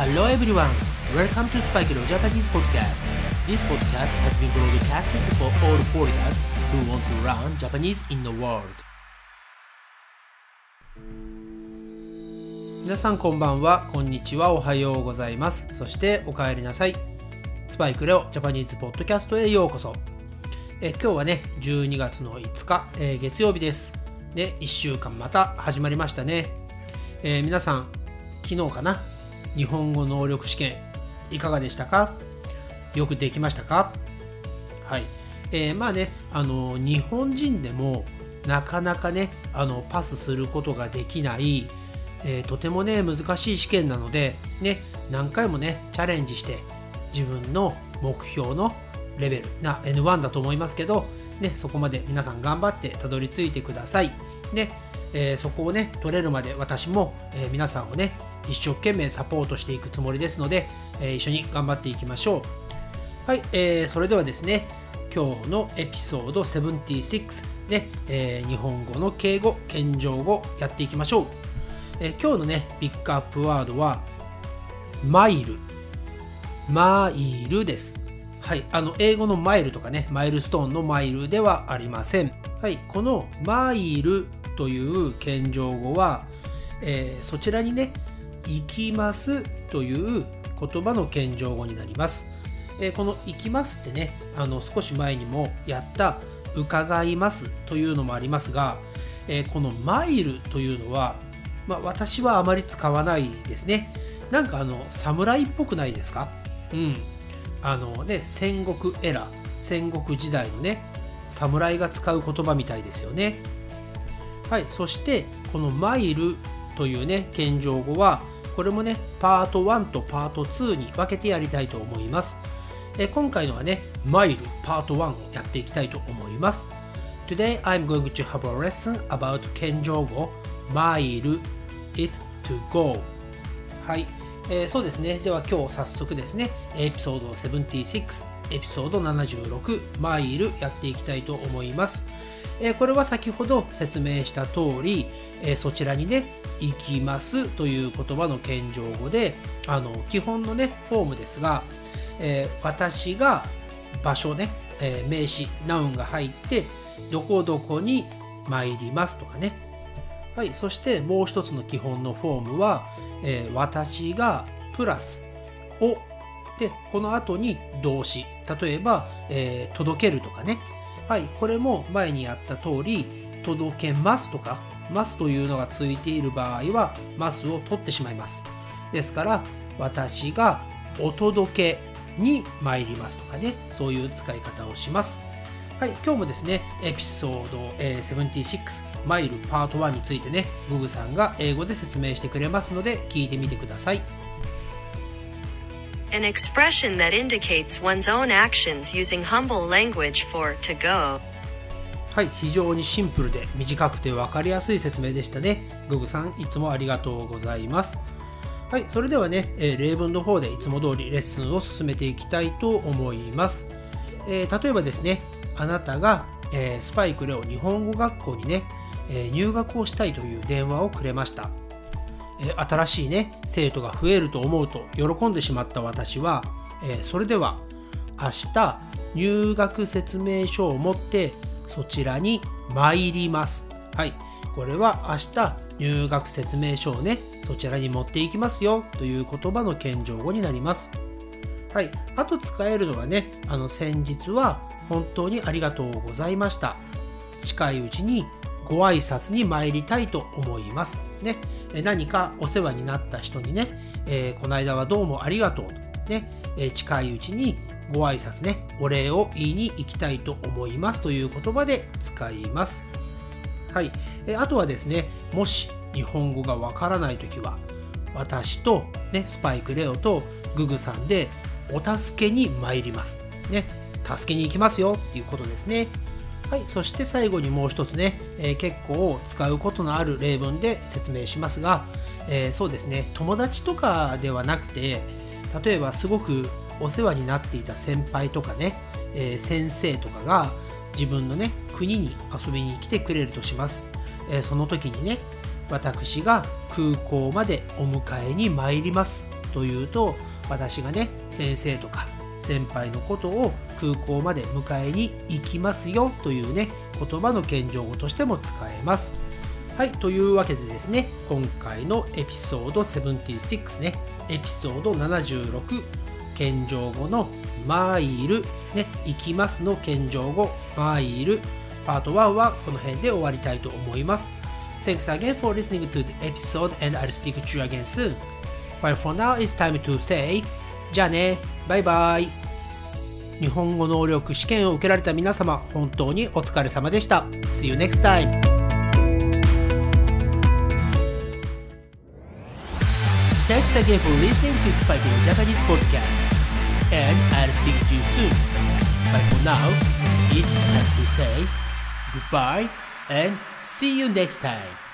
Hello everyone! Welcome to Spike Leo Japanese Podcast. This podcast has been broadcasted for all foreigners who want to learn Japanese in the world. 皆さんこんばんは、こんにちは、おはようございます。そしてお帰りなさい。スパイクレオジャパニーズポッドキャストへようこそ。え今日はね、12月の5日、えー月曜日です。で、1週間また始まりましたね。えー皆さん、昨日かな、日本語能力試験、いかがでしたか？よくできましたか？はい。えーまあね、あの、日本人でもなかなかね、あの、パスすることができない、えーとてもね、難しい試験なので、ね、何回もね、チャレンジして、自分の目標のレベルな N1 だと思いますけど、ね、そこまで皆さん頑張ってたどり着いてください。ね、えーそこをね、取れるまで私も、えー皆さんをね、一生懸命サポートしていくつもりですので、え一緒に頑張っていきましょう。はい、えーそれではですね、今日のエピソード76で、えー日本語の敬語、謙譲語やっていきましょう。えー今日のね、ピックアップワードは、マイル。マイルです。はい、あの英語のマイルとかね、マイルストーンのマイルではありません。はい、このマイルという謙譲語は、えーそちらにね、行きますという言葉の謙譲語になります。えこの行きますってね、あの少し前にもやった伺いますというのもありますが、えこのマイルというのは、まあ、私はあまり使わないですね。なんかあの侍っぽくないですか？うん。あのね、戦国エラー、戦国時代のね、侍が使う言葉みたいですよね。はい、そしてこのマイルというね、謙譲語は、これもね、パート1とパート2に分けてやりたいと思います。え今回のはね、マイルパート1をやっていきたいと思います。Today I'm going to have a lesson about 謙譲語、マイル、it to go。はい、えーそうですね。では今日早速ですね、エピソード76、エピソード76、マイルやっていきたいと思います。えこれは先ほど説明した通り、えそちらにね、行きますという言葉の謙譲語で、あの、基本のね、フォームですが、え私が場所ね、え名詞、ナウンが入って、どこどこに参りますとかね、はい、そしてもう一つの基本のフォームは、え私がプラスをでこの後に動詞。例えば、えー届けるとかね。はいこれも前にやった通り届けますとかますというのがついている場合はますを取ってしまいます。ですから私がお届けに参りますとかね。そういう使い方をします。はい、今日もですね、エピソード、え76マイルパート1についてね、ググさんが英語で説明してくれますので、聞いてみてください。An expression that indicates one's own actions using humble language for to go. はい、非常にシンプルで短くて分かりやすい説明でしたね。ググさん、いつもありがとうございます。はい、それではね、えー例文の方でいつも通りレッスンを進めていきたいと思います。えー例えばですね、あなたが、えースパイクレオ日本語学校にね、えー入学をしたいという電話をくれました。え新しいね生徒が増えると思うと喜んでしまった私は、えそれでは明日入学説明書を持ってそちらに参ります。はい。これは明日入学説明書をねそちらに持っていきますよという言葉の謙譲語になります。はい。あと使えるのはねあの先日は本当にありがとうございました。近いうちにご挨拶に参りたいと思います。ね、何かお世話になった人にね、えーこの間はどうもありがとうと、ね、え近いうちにご挨拶ね、お礼を言いに行きたいと思いますという言葉で使います。はい、えあとはですね、もし日本語がわからないときは、私と、ね、スパイクレオとググさんでお助けに参ります。ね、助けに行きますよっていうことですね。はい、そして最後にもう一つね、えー結構使うことのある例文で説明しますが、えーそうですね、友達とかではなくて、例えばすごくお世話になっていた先輩とかね、えー先生とかが自分のね、国に遊びに来てくれるとします。えその時にね、私が空港までお迎えに参ります。というと私がね先生とか先輩のことを空港まで迎えに行きますよというね言葉の謙譲語としても使えますはいというわけでですね今回のエピソード76ねエピソード76謙譲語のマイルね行きますの謙譲語マイルパート1はこの辺で終わりたいと思います Thanks again for listening to the episode and I'll speak to you again soon. But for now, it's time to say じゃあね、バイバイ。日本語能力試験を受けられた皆様、本当にお疲れ様でした。See you next time! Thanks again for listening to Spiking Japanese podcast. And I'll speak to you soon. But for now, it's time to say goodbye and see you next time.